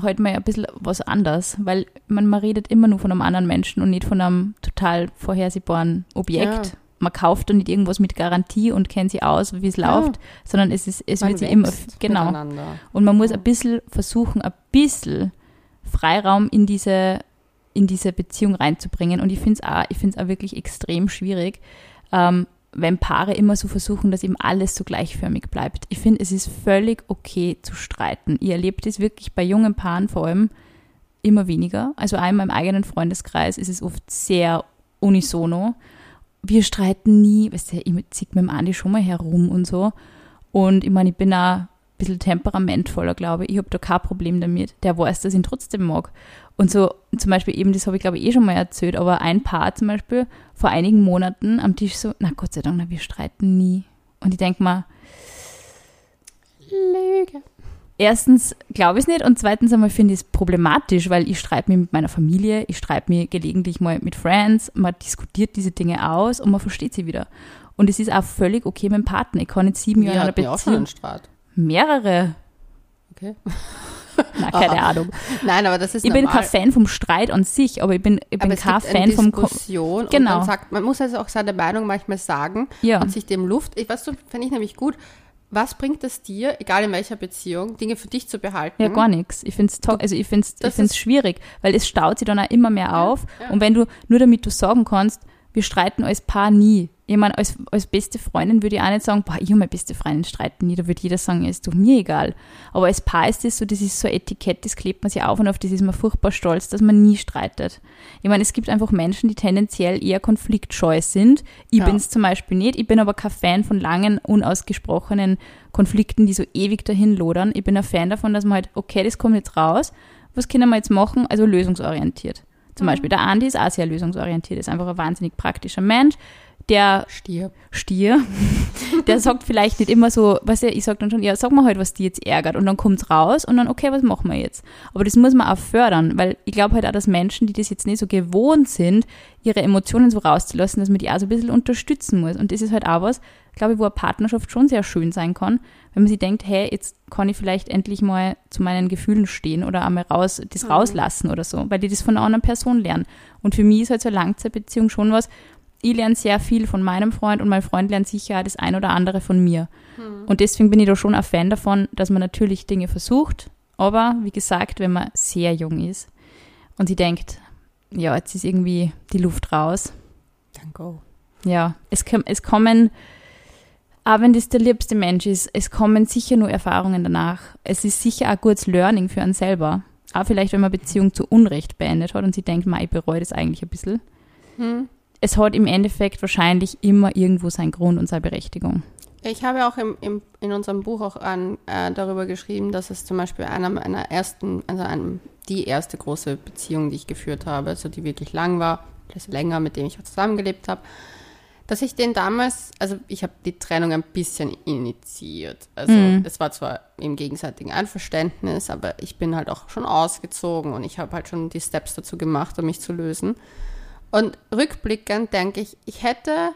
halt mal ein bisschen was anders, weil man, man redet immer nur von einem anderen Menschen und nicht von einem total vorhersehbaren Objekt. Ja. Man kauft dann nicht irgendwas mit Garantie und kennt sie aus, wie es läuft, sondern es, ist, es Man wird sich immer, genau, und man muss ein bisschen versuchen, ein bisschen Freiraum in diese, in diese Beziehung reinzubringen. Und ich finde es auch, ich find's auch wirklich extrem schwierig, ähm, wenn Paare immer so versuchen, dass eben alles so gleichförmig bleibt. Ich finde, es ist völlig okay zu streiten. Ihr erlebt es wirklich bei jungen Paaren vor allem immer weniger. Also auch in meinem eigenen Freundeskreis ist es oft sehr unisono. Wir streiten nie, weißt du, ich ziehe mit dem Andi schon mal herum und so. Und ich meine, ich bin auch ein bisschen temperamentvoller, glaube ich. Ich habe da kein Problem damit. Der weiß, dass ich ihn trotzdem mag. Und so zum Beispiel eben, das habe ich glaube ich eh schon mal erzählt, aber ein Paar zum Beispiel vor einigen Monaten am Tisch so, na Gott sei Dank, na, wir streiten nie. Und ich denke mal, Lüge. Erstens glaube ich es nicht und zweitens einmal finde ich es problematisch, weil ich streite mich mit meiner Familie, ich streite mich gelegentlich mal mit Friends, man diskutiert diese Dinge aus und man versteht sie wieder. Und es ist auch völlig okay mit dem Partner. Ich kann nicht sieben Jahre in einer ja auch schon Beziehung. einen Streit. Mehrere. Okay. Na, keine Ah. Ahnung. Nein, aber das ist Ich bin normal. kein Fan vom Streit an sich, aber ich bin, ich bin kein Fan vom Ko Diskussion und Genau. sagt, man muss also auch seine Meinung manchmal sagen Ja. und sich dem Luft, ich weiß du, finde ich nämlich gut, was bringt es dir, egal in welcher Beziehung, Dinge für dich zu behalten? Ja, gar nichts. Ich finde es also ich find's, ich Das find's ist- schwierig, weil es staut sich dann auch immer mehr auf. ja. Und wenn du, nur damit du sagen kannst, wir streiten als Paar nie. Ich meine, als, als beste Freundin würde ich auch nicht sagen, boah, ich und meine beste Freundin streiten nie. Da würde jeder sagen, ist doch mir egal. Aber als Paar ist das so, das ist so ein Etikett, das klebt man sich auf und auf das ist man furchtbar stolz, dass man nie streitet. Ich meine, es gibt einfach Menschen, die tendenziell eher konfliktscheu sind. Ich Ja. bin es zum Beispiel nicht. Ich bin aber kein Fan von langen, unausgesprochenen Konflikten, die so ewig dahin lodern. Ich bin ein Fan davon, dass man halt, okay, das kommt jetzt raus. Was können wir jetzt machen? Also lösungsorientiert. Zum Beispiel der Andi ist auch sehr lösungsorientiert, ist einfach ein wahnsinnig praktischer Mensch, der Stier. Stier, der sagt vielleicht nicht immer so, was ich sag dann schon, ja, sag mal halt, was die jetzt ärgert und dann kommt's raus und dann, okay, was machen wir jetzt? Aber das muss man auch fördern, weil ich glaube halt auch, dass Menschen, die das jetzt nicht so gewohnt sind, ihre Emotionen so rauszulassen, dass man die auch so ein bisschen unterstützen muss. Und das ist halt auch was, glaube ich, wo eine Partnerschaft schon sehr schön sein kann, wenn man sich denkt, hey, jetzt kann ich vielleicht endlich mal zu meinen Gefühlen stehen oder einmal raus, das rauslassen oder so, weil die das von einer anderen Person lernen. Und für mich ist halt so eine Langzeitbeziehung schon was, ich lerne sehr viel von meinem Freund und mein Freund lernt sicher auch das ein oder andere von mir. Und deswegen bin ich da schon ein Fan davon, dass man natürlich Dinge versucht, aber wie gesagt, wenn man sehr jung ist und sie denkt, ja, jetzt ist irgendwie die Luft raus, Dann go. ja, es, es kommen, auch wenn das der liebste Mensch ist, es kommen sicher nur Erfahrungen danach. Es ist sicher auch gutes Learning für einen selber. Auch vielleicht, wenn man Beziehung zu Unrecht beendet hat und sie denkt, "Ma, ich bereue das eigentlich ein bisschen. Hm. Es hat im Endeffekt wahrscheinlich immer irgendwo seinen Grund und seine Berechtigung. Ich habe auch im, im, in unserem Buch auch an, äh, darüber geschrieben, dass es zum Beispiel einer meiner ersten, also einem, die erste große Beziehung, die ich geführt habe, also die wirklich lang war, das länger, mit dem ich auch zusammengelebt habe, dass ich den damals, also ich habe die Trennung ein bisschen initiiert. Also Mhm. es war zwar im gegenseitigen Einverständnis, aber ich bin halt auch schon ausgezogen und ich habe halt schon die Steps dazu gemacht, um mich zu lösen. Und rückblickend denke ich, ich hätte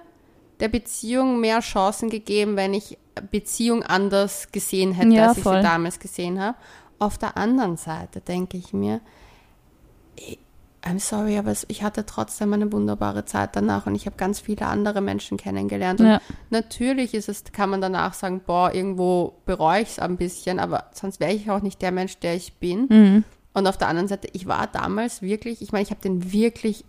der Beziehung mehr Chancen gegeben, wenn ich Beziehung anders gesehen hätte, Ja, als ich voll. sie damals gesehen habe. Auf der anderen Seite denke ich mir, ich- I'm sorry, aber ich hatte trotzdem eine wunderbare Zeit danach und ich habe ganz viele andere Menschen kennengelernt. Und Ja. natürlich ist es, kann man danach sagen, boah, irgendwo bereue ich es ein bisschen, aber sonst wäre ich auch nicht der Mensch, der ich bin. Mhm. Und auf der anderen Seite, ich war damals wirklich, ich meine, ich habe den wirklich,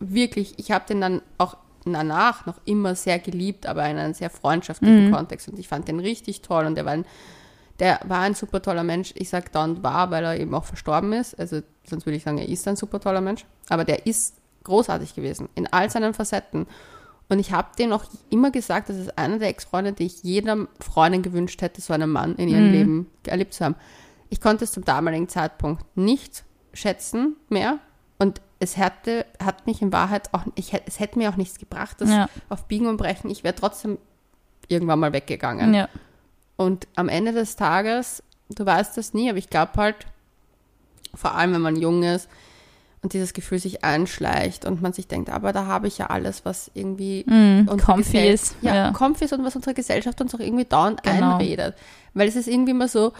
wirklich, ich habe den dann auch danach noch immer sehr geliebt, aber in einem sehr freundschaftlichen Kontext. Und ich fand den richtig toll und der war ein, der war ein super toller Mensch. Ich sage dann war, weil er eben auch verstorben ist. Also sonst würde ich sagen, er ist ein super toller Mensch. Aber der ist großartig gewesen in all seinen Facetten. Und ich habe dem auch immer gesagt, das ist einer der Ex-Freunde, die ich jeder Freundin gewünscht hätte, so einen Mann in ihrem Leben erlebt zu haben. Ich konnte es zum damaligen Zeitpunkt nicht schätzen mehr. Und es hätte, hat mich in Wahrheit auch, ich, es hätte mir auch nichts gebracht, das Ja. auf Biegen und Brechen. Ich wäre trotzdem irgendwann mal weggegangen. Ja. Und am Ende des Tages, du weißt das nie, aber ich glaube halt, vor allem wenn man jung ist und dieses Gefühl sich einschleicht und man sich denkt, aber da habe ich ja alles, was irgendwie unsere comfy ist. Ja, Ja. comfy ist und was unsere Gesellschaft uns auch irgendwie dauernd Genau. einredet. Weil es ist irgendwie immer so,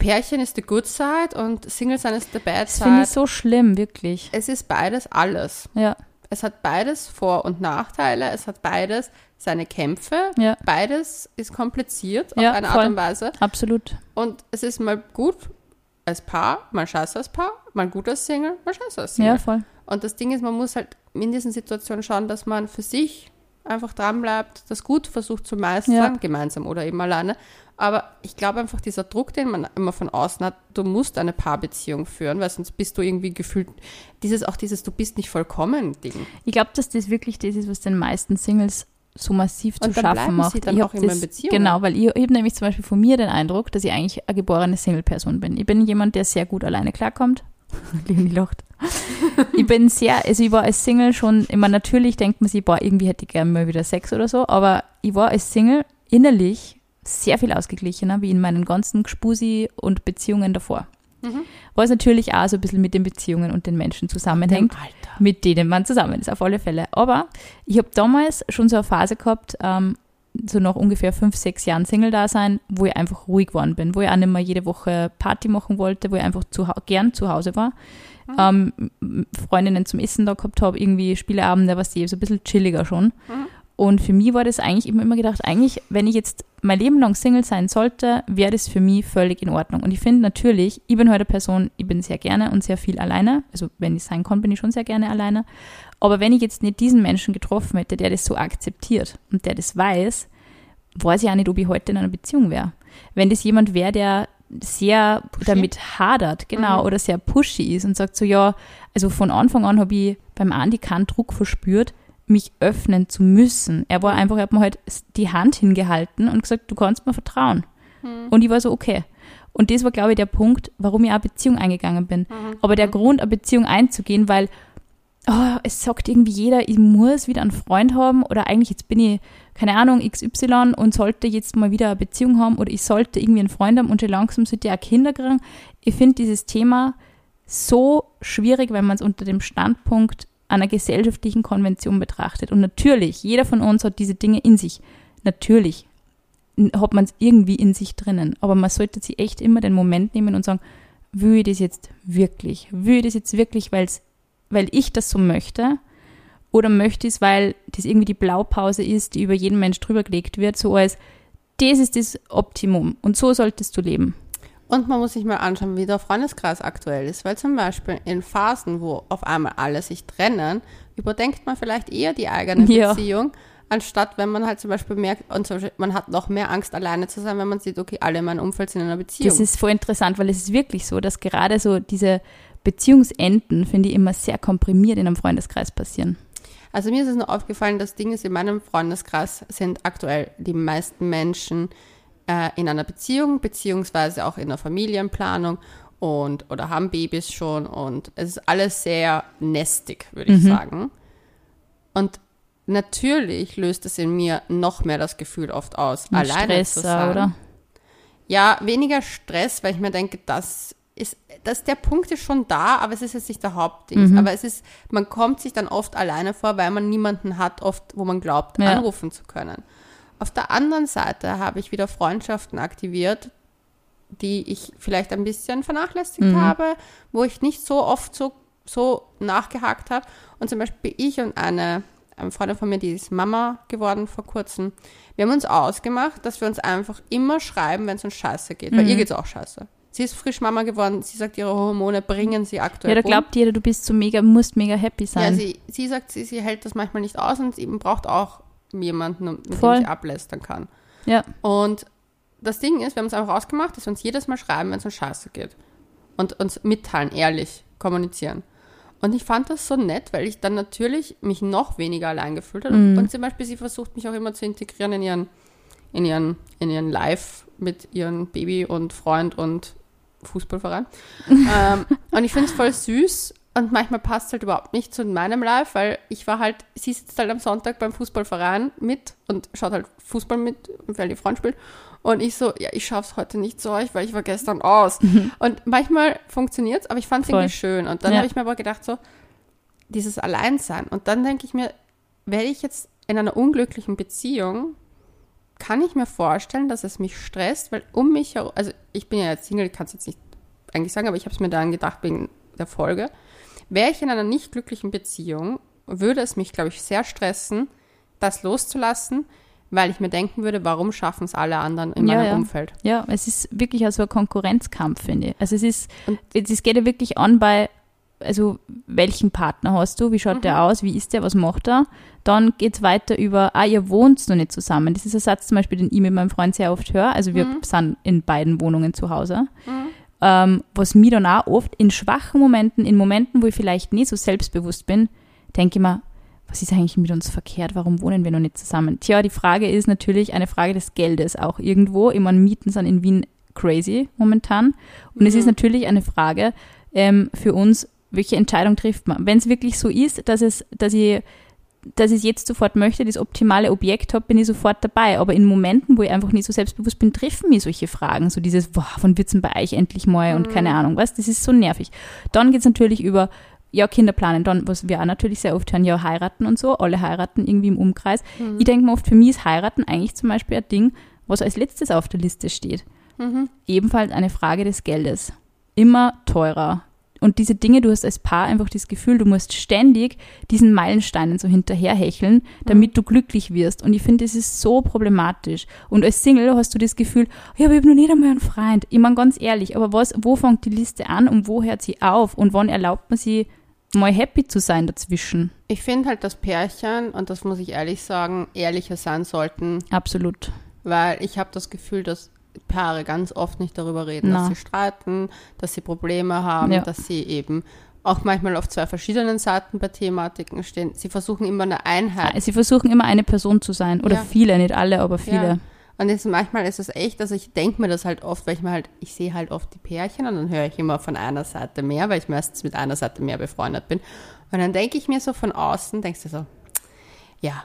Pärchen ist the good side und Single sein ist the bad Das finde side. ich so schlimm, wirklich. Es ist beides alles. Ja. Es hat beides Vor- und Nachteile. Es hat beides seine Kämpfe. Ja. Beides ist kompliziert auf Ja, eine voll. Art und Weise. Absolut. Und es ist mal gut als Paar, mal scheiße als Paar, mal gut als Single, mal scheiße als Single. Ja, voll. Und das Ding ist, man muss halt in diesen Situationen schauen, dass man für sich einfach dranbleibt, das gut versucht zu meistern, Ja. gemeinsam oder eben alleine. Aber ich glaube einfach, dieser Druck, den man immer von außen hat, du musst eine Paarbeziehung führen, weil sonst bist du irgendwie gefühlt, dieses auch dieses Du bist nicht vollkommen Ding. Ich glaube, dass das wirklich das ist, was den meisten Singles so massiv zu Und dann schaffen macht. sie dann ich auch immer in Beziehungen. Genau, weil ich, ich habe nämlich zum Beispiel von mir den Eindruck, dass ich eigentlich eine geborene Single-Person bin. Ich bin jemand, der sehr gut alleine klarkommt. Leonie lacht. ich bin sehr, also ich war als Single schon, immer natürlich denkt man sich, boah, irgendwie hätte ich gerne mal wieder Sex oder so, aber ich war als Single innerlich sehr viel ausgeglichener wie in meinen ganzen Gspusi und Beziehungen davor. Mhm. Was natürlich auch so ein bisschen mit den Beziehungen und den Menschen zusammenhängt mit denen man zusammen ist, auf alle Fälle. Aber ich habe damals schon so eine Phase gehabt, ähm, so nach ungefähr fünf, sechs Jahren Single da sein, wo ich einfach ruhig geworden bin, wo ich auch nicht mehr jede Woche Party machen wollte, wo ich einfach zu, gern zu Hause war. Mhm. Ähm, Freundinnen zum Essen da gehabt habe, irgendwie Spieleabende, was die so ein bisschen chilliger schon. Mhm. Und für mich war das eigentlich immer, immer gedacht, eigentlich, wenn ich jetzt mein Leben lang Single sein sollte, wäre das für mich völlig in Ordnung. Und ich finde natürlich, ich bin heute eine Person, ich bin sehr gerne und sehr viel alleine. Also wenn ich sein kann, bin ich schon sehr gerne alleine. Aber wenn ich jetzt nicht diesen Menschen getroffen hätte, der das so akzeptiert und der das weiß, weiß ich auch nicht, ob ich heute in einer Beziehung wäre. Wenn das jemand wäre, der sehr pushy. damit hadert, genau, mhm. oder sehr pushy ist und sagt so, ja, also von Anfang an habe ich beim Andi keinen Druck verspürt, mich öffnen zu müssen. Er war einfach, er hat mir halt die Hand hingehalten und gesagt, du kannst mir vertrauen. Mhm. Und ich war so, okay. Und das war, glaube ich, der Punkt, warum ich auch Beziehung eingegangen bin. Mhm. Aber der Grund, eine Beziehung einzugehen, weil oh, es sagt irgendwie jeder, ich muss wieder einen Freund haben oder eigentlich jetzt bin ich, keine Ahnung, XY und sollte jetzt mal wieder eine Beziehung haben oder ich sollte irgendwie einen Freund haben und schon langsam sollte ich auch Kinder kriegen. Ich finde dieses Thema so schwierig, wenn man es unter dem Standpunkt einer gesellschaftlichen Konvention betrachtet. Und natürlich, jeder von uns hat diese Dinge in sich. Natürlich hat man es irgendwie in sich drinnen. Aber man sollte sich echt immer den Moment nehmen und sagen, will ich das jetzt wirklich? Will ich das jetzt wirklich, weil's, weil ich das so möchte? Oder möchte ich es, weil das irgendwie die Blaupause ist, die über jeden Mensch drüber gelegt wird, so als, das ist das Optimum und so solltest du leben. Und man muss sich mal anschauen, wie der Freundeskreis aktuell ist, weil zum Beispiel in Phasen, wo auf einmal alle sich trennen, überdenkt man vielleicht eher die eigene ja. Beziehung, anstatt wenn man halt zum Beispiel merkt, und zum Beispiel, man hat noch mehr Angst, alleine zu sein, wenn man sieht, okay, alle in meinem Umfeld sind in einer Beziehung. Das ist voll interessant, weil es ist wirklich so, dass gerade so diese Beziehungsenden, finde ich, immer sehr komprimiert in einem Freundeskreis passieren. Also mir ist es nur aufgefallen, das Ding ist, in meinem Freundeskreis sind aktuell die meisten Menschen, äh, in einer Beziehung, beziehungsweise auch in der Familienplanung und oder haben Babys schon und es ist alles sehr nestig, würde ich mhm. sagen. Und natürlich löst es in mir noch mehr das Gefühl oft aus, Und alleine Stress, zu sein. Oder? Ja, weniger Stress, weil ich mir denke, das ist, dass der Punkt ist schon da, aber es ist jetzt nicht der Hauptding. Mhm. Aber es ist, man kommt sich dann oft alleine vor, weil man niemanden hat, oft, wo man glaubt, ja. anrufen zu können. Auf der anderen Seite habe ich wieder Freundschaften aktiviert, die ich vielleicht ein bisschen vernachlässigt mhm. habe, wo ich nicht so oft so, so nachgehakt habe. Und zum Beispiel ich und eine, eine Freundin von mir, die ist Mama geworden vor kurzem. Wir haben uns ausgemacht, dass wir uns einfach immer schreiben, wenn es uns scheiße geht. Mhm. Weil ihr geht es auch scheiße. Sie ist frisch Mama geworden. Sie sagt, ihre Hormone bringen sie aktuell. Ja, da glaubt jeder, du bist so mega, musst mega happy sein. Ja, sie, sie sagt, sie, sie hält das manchmal nicht aus und sie braucht auch jemanden, mit Voll. dem sie ablästern kann. Ja. Und das Ding ist, wir haben uns einfach ausgemacht, dass wir uns jedes Mal schreiben, wenn es uns scheiße geht. Und uns mitteilen, ehrlich kommunizieren. Und ich fand das so nett, weil ich dann natürlich mich noch weniger allein gefühlt habe. Mm. Und zum Beispiel, sie versucht mich auch immer zu integrieren in ihren, in ihren, in ihren Live mit ihrem Baby und Freund und Fußballverein. ähm, und ich finde es voll süß, und manchmal passt es halt überhaupt nicht zu meinem Live, weil ich war halt, sie sitzt halt am Sonntag beim Fußballverein mit und schaut halt Fußball mit, weil die Freund spielt. Und ich so, ja, ich schaff's heute nicht zu euch, weil ich war gestern aus. Mhm. Und manchmal funktioniert's, aber ich fand's Voll. irgendwie schön. Und dann ja. habe ich mir aber gedacht, so, dieses Alleinsein. Und dann denke ich mir, werde ich jetzt in einer unglücklichen Beziehung, kann ich mir vorstellen, dass es mich stresst, weil um mich herum, also ich bin ja jetzt Single, ich kann es jetzt nicht eigentlich sagen, aber ich habe es mir dann gedacht wegen der Folge Wäre ich in einer nicht glücklichen Beziehung, würde es mich, glaube ich, sehr stressen, das loszulassen, weil ich mir denken würde, warum schaffen es alle anderen in ja, meinem ja. Umfeld? Ja, es ist wirklich also ein Konkurrenzkampf, finde ich. Also es ist, es geht ja wirklich an bei, also welchen Partner hast du, wie schaut mhm. der aus, wie ist der, was macht er? Dann geht es weiter über, ah, ihr wohnt noch nicht zusammen. Das ist ein Satz zum Beispiel, den ich mit meinem Freund sehr oft höre. Also wir mhm. sind in beiden Wohnungen zu Hause. Mhm ähm, was mir dann auch oft in schwachen Momenten, in Momenten, wo ich vielleicht nicht so selbstbewusst bin, denke ich mir, was ist eigentlich mit uns verkehrt? Warum wohnen wir noch nicht zusammen? Tja, die Frage ist natürlich eine Frage des Geldes auch irgendwo. Ich meine, Mieten sind in Wien crazy momentan. Und es ist mhm. natürlich eine Frage ähm, für uns, welche Entscheidung trifft man? Wenn es wirklich so ist, dass es, dass ich dass ich jetzt sofort möchte, das optimale Objekt habe, bin ich sofort dabei. Aber in Momenten, wo ich einfach nicht so selbstbewusst bin, treffen mich solche Fragen. So dieses, boah, wann wird's denn bei euch endlich mal und mhm. keine Ahnung was, das ist so nervig. Dann geht's natürlich über, ja, Kinder planen, dann, was wir auch natürlich sehr oft hören, ja, heiraten und so, alle heiraten irgendwie im Umkreis. Ich denke mir oft, für mich ist heiraten eigentlich zum Beispiel ein Ding, was als letztes auf der Liste steht. Ebenfalls eine Frage des Geldes. Immer teurer. Und diese Dinge, du hast als Paar einfach das Gefühl, du musst ständig diesen Meilensteinen so hinterherhecheln, damit du glücklich wirst. Und ich finde, das ist so problematisch. Und als Single hast du das Gefühl, ja, aber ich habe noch nicht einmal einen Freund. Ich meine, ganz ehrlich, aber was, wo fängt die Liste an und wo hört sie auf? Und wann erlaubt man sie, mal happy zu sein dazwischen? Ich finde halt, dass Pärchen, und das muss ich ehrlich sagen, ehrlicher sein sollten, Absolut. weil ich habe das Gefühl, dass Paare ganz oft nicht darüber reden, Na. dass sie streiten, dass sie Probleme haben, Ja. dass sie eben auch manchmal auf zwei verschiedenen Seiten bei Thematiken stehen. Sie versuchen immer eine Einheit. Sie versuchen immer eine Person zu sein. Oder Ja. viele, nicht alle, aber viele. Ja. Und jetzt manchmal ist es echt, also ich denke mir das halt oft, weil ich mir halt, ich sehe halt oft die Pärchen und dann höre ich immer von einer Seite mehr, weil ich meistens mit einer Seite mehr befreundet bin. Und dann denke ich mir so von außen, denkst du so, ja,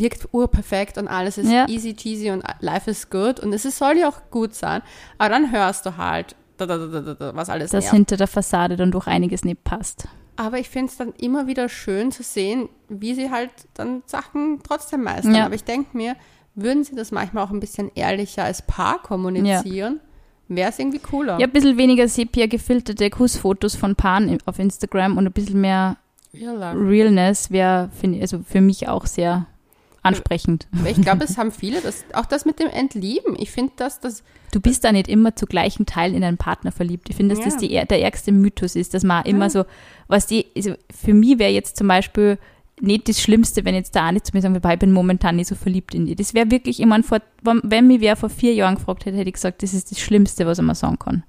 wirkt urperfekt und alles ist Ja. easy cheesy und life is good und es soll ja auch gut sein. Aber dann hörst du halt, da, da, da, was alles Dass nervt. hinter der Fassade dann durch einiges nicht passt. Aber ich finde es dann immer wieder schön zu sehen, wie sie halt dann Sachen trotzdem meistern. Ja. Aber ich denke mir, würden sie das manchmal auch ein bisschen ehrlicher als Paar kommunizieren, wäre es irgendwie cooler. Ja, ein bisschen weniger sepia gefilterte Kussfotos von Paaren auf Instagram und ein bisschen mehr. Realness wäre, finde ich, also für mich auch sehr ansprechend. Ich glaube, es haben viele, das, auch das mit dem Entlieben. Ich finde, dass das, Du bist da nicht immer zu gleichen Teilen in einen Partner verliebt. Ich finde, dass Ja. das die, der ärgste Mythos ist, dass man immer Ja. so, was die, also für mich wäre jetzt zum Beispiel nicht das Schlimmste, wenn jetzt da eine zu mir sagen, würde, ich bin momentan nicht so verliebt in die. Das wäre wirklich, ich meine, vor, wenn mich wer vor vier Jahren gefragt hätte, hätte ich gesagt, das ist das Schlimmste, was man sagen kann.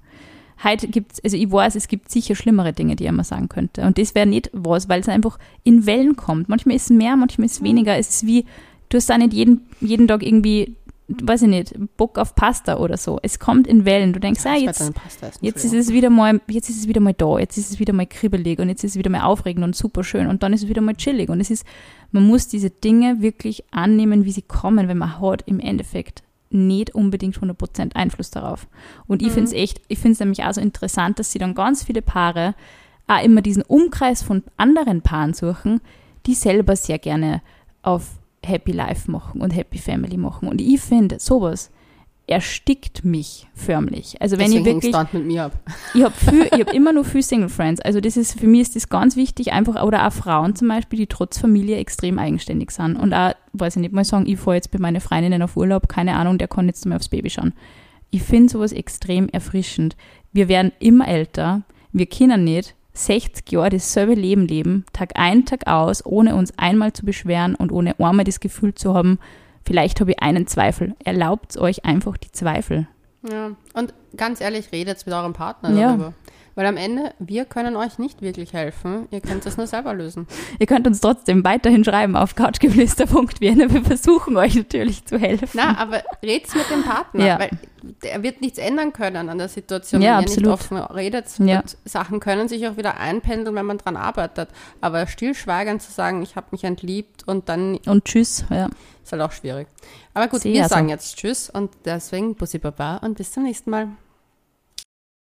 Heute gibt's, also ich weiß, es gibt sicher schlimmere Dinge, die man sagen könnte. Und das wäre nicht was, weil es einfach in Wellen kommt. Manchmal ist es mehr, manchmal ist es weniger. Es ist wie, du hast auch nicht jeden, jeden Tag irgendwie, weiß ich nicht, Bock auf Pasta oder so. Es kommt in Wellen. Du denkst, ah, ich jetzt. Jetzt ist es wieder mal, jetzt ist es wieder mal da, jetzt ist es wieder mal kribbelig und jetzt ist es wieder mal aufregend und super schön und dann ist es wieder mal chillig und es ist, man muss diese Dinge wirklich annehmen, wie sie kommen, wenn man hat im Endeffekt nicht unbedingt 100% Einfluss darauf. Und ich Mhm. finde es echt, ich finde es nämlich auch so interessant, dass sie dann ganz viele Paare auch immer diesen Umkreis von anderen Paaren suchen, die selber sehr gerne auf Happy Life machen und Happy Family machen. Und ich finde, sowas erstickt mich förmlich. Also wenn Deswegen ich wirklich, mit mir ab. ich habe hab immer nur viel Single Friends. Also das ist für mich ist das ganz wichtig, einfach oder auch Frauen zum Beispiel, die trotz Familie extrem eigenständig sind und auch, weiß ich nicht mal sagen, ich fahre jetzt bei meinen Freundinnen auf Urlaub, keine Ahnung, der kann jetzt mal aufs Baby schauen. Ich finde sowas extrem erfrischend. Wir werden immer älter, wir können nicht 60 Jahre dasselbe Leben leben, Tag ein, Tag aus, ohne uns einmal zu beschweren und ohne einmal das Gefühl zu haben, vielleicht habe ich einen Zweifel. Erlaubt euch einfach die Zweifel. Ja. Und ganz ehrlich, redet mit eurem Partner Ja. darüber. Weil am Ende, wir können euch nicht wirklich helfen. Ihr könnt es nur selber lösen. Ihr könnt uns trotzdem weiterhin schreiben auf couchgeflüster.wien. Wir versuchen euch natürlich zu helfen. Na, aber red's mit dem Partner, Ja. weil der wird nichts ändern können an der Situation, Ja, wenn absolut. ihr nicht offen redet. Ja. Sachen können sich auch wieder einpendeln, wenn man dran arbeitet. Aber stillschweigend zu sagen, ich habe mich entliebt und dann Und tschüss. Ja. ist halt auch schwierig. Aber gut, Sehe wir also. sagen jetzt Tschüss und deswegen Bussi Baba und bis zum nächsten Mal.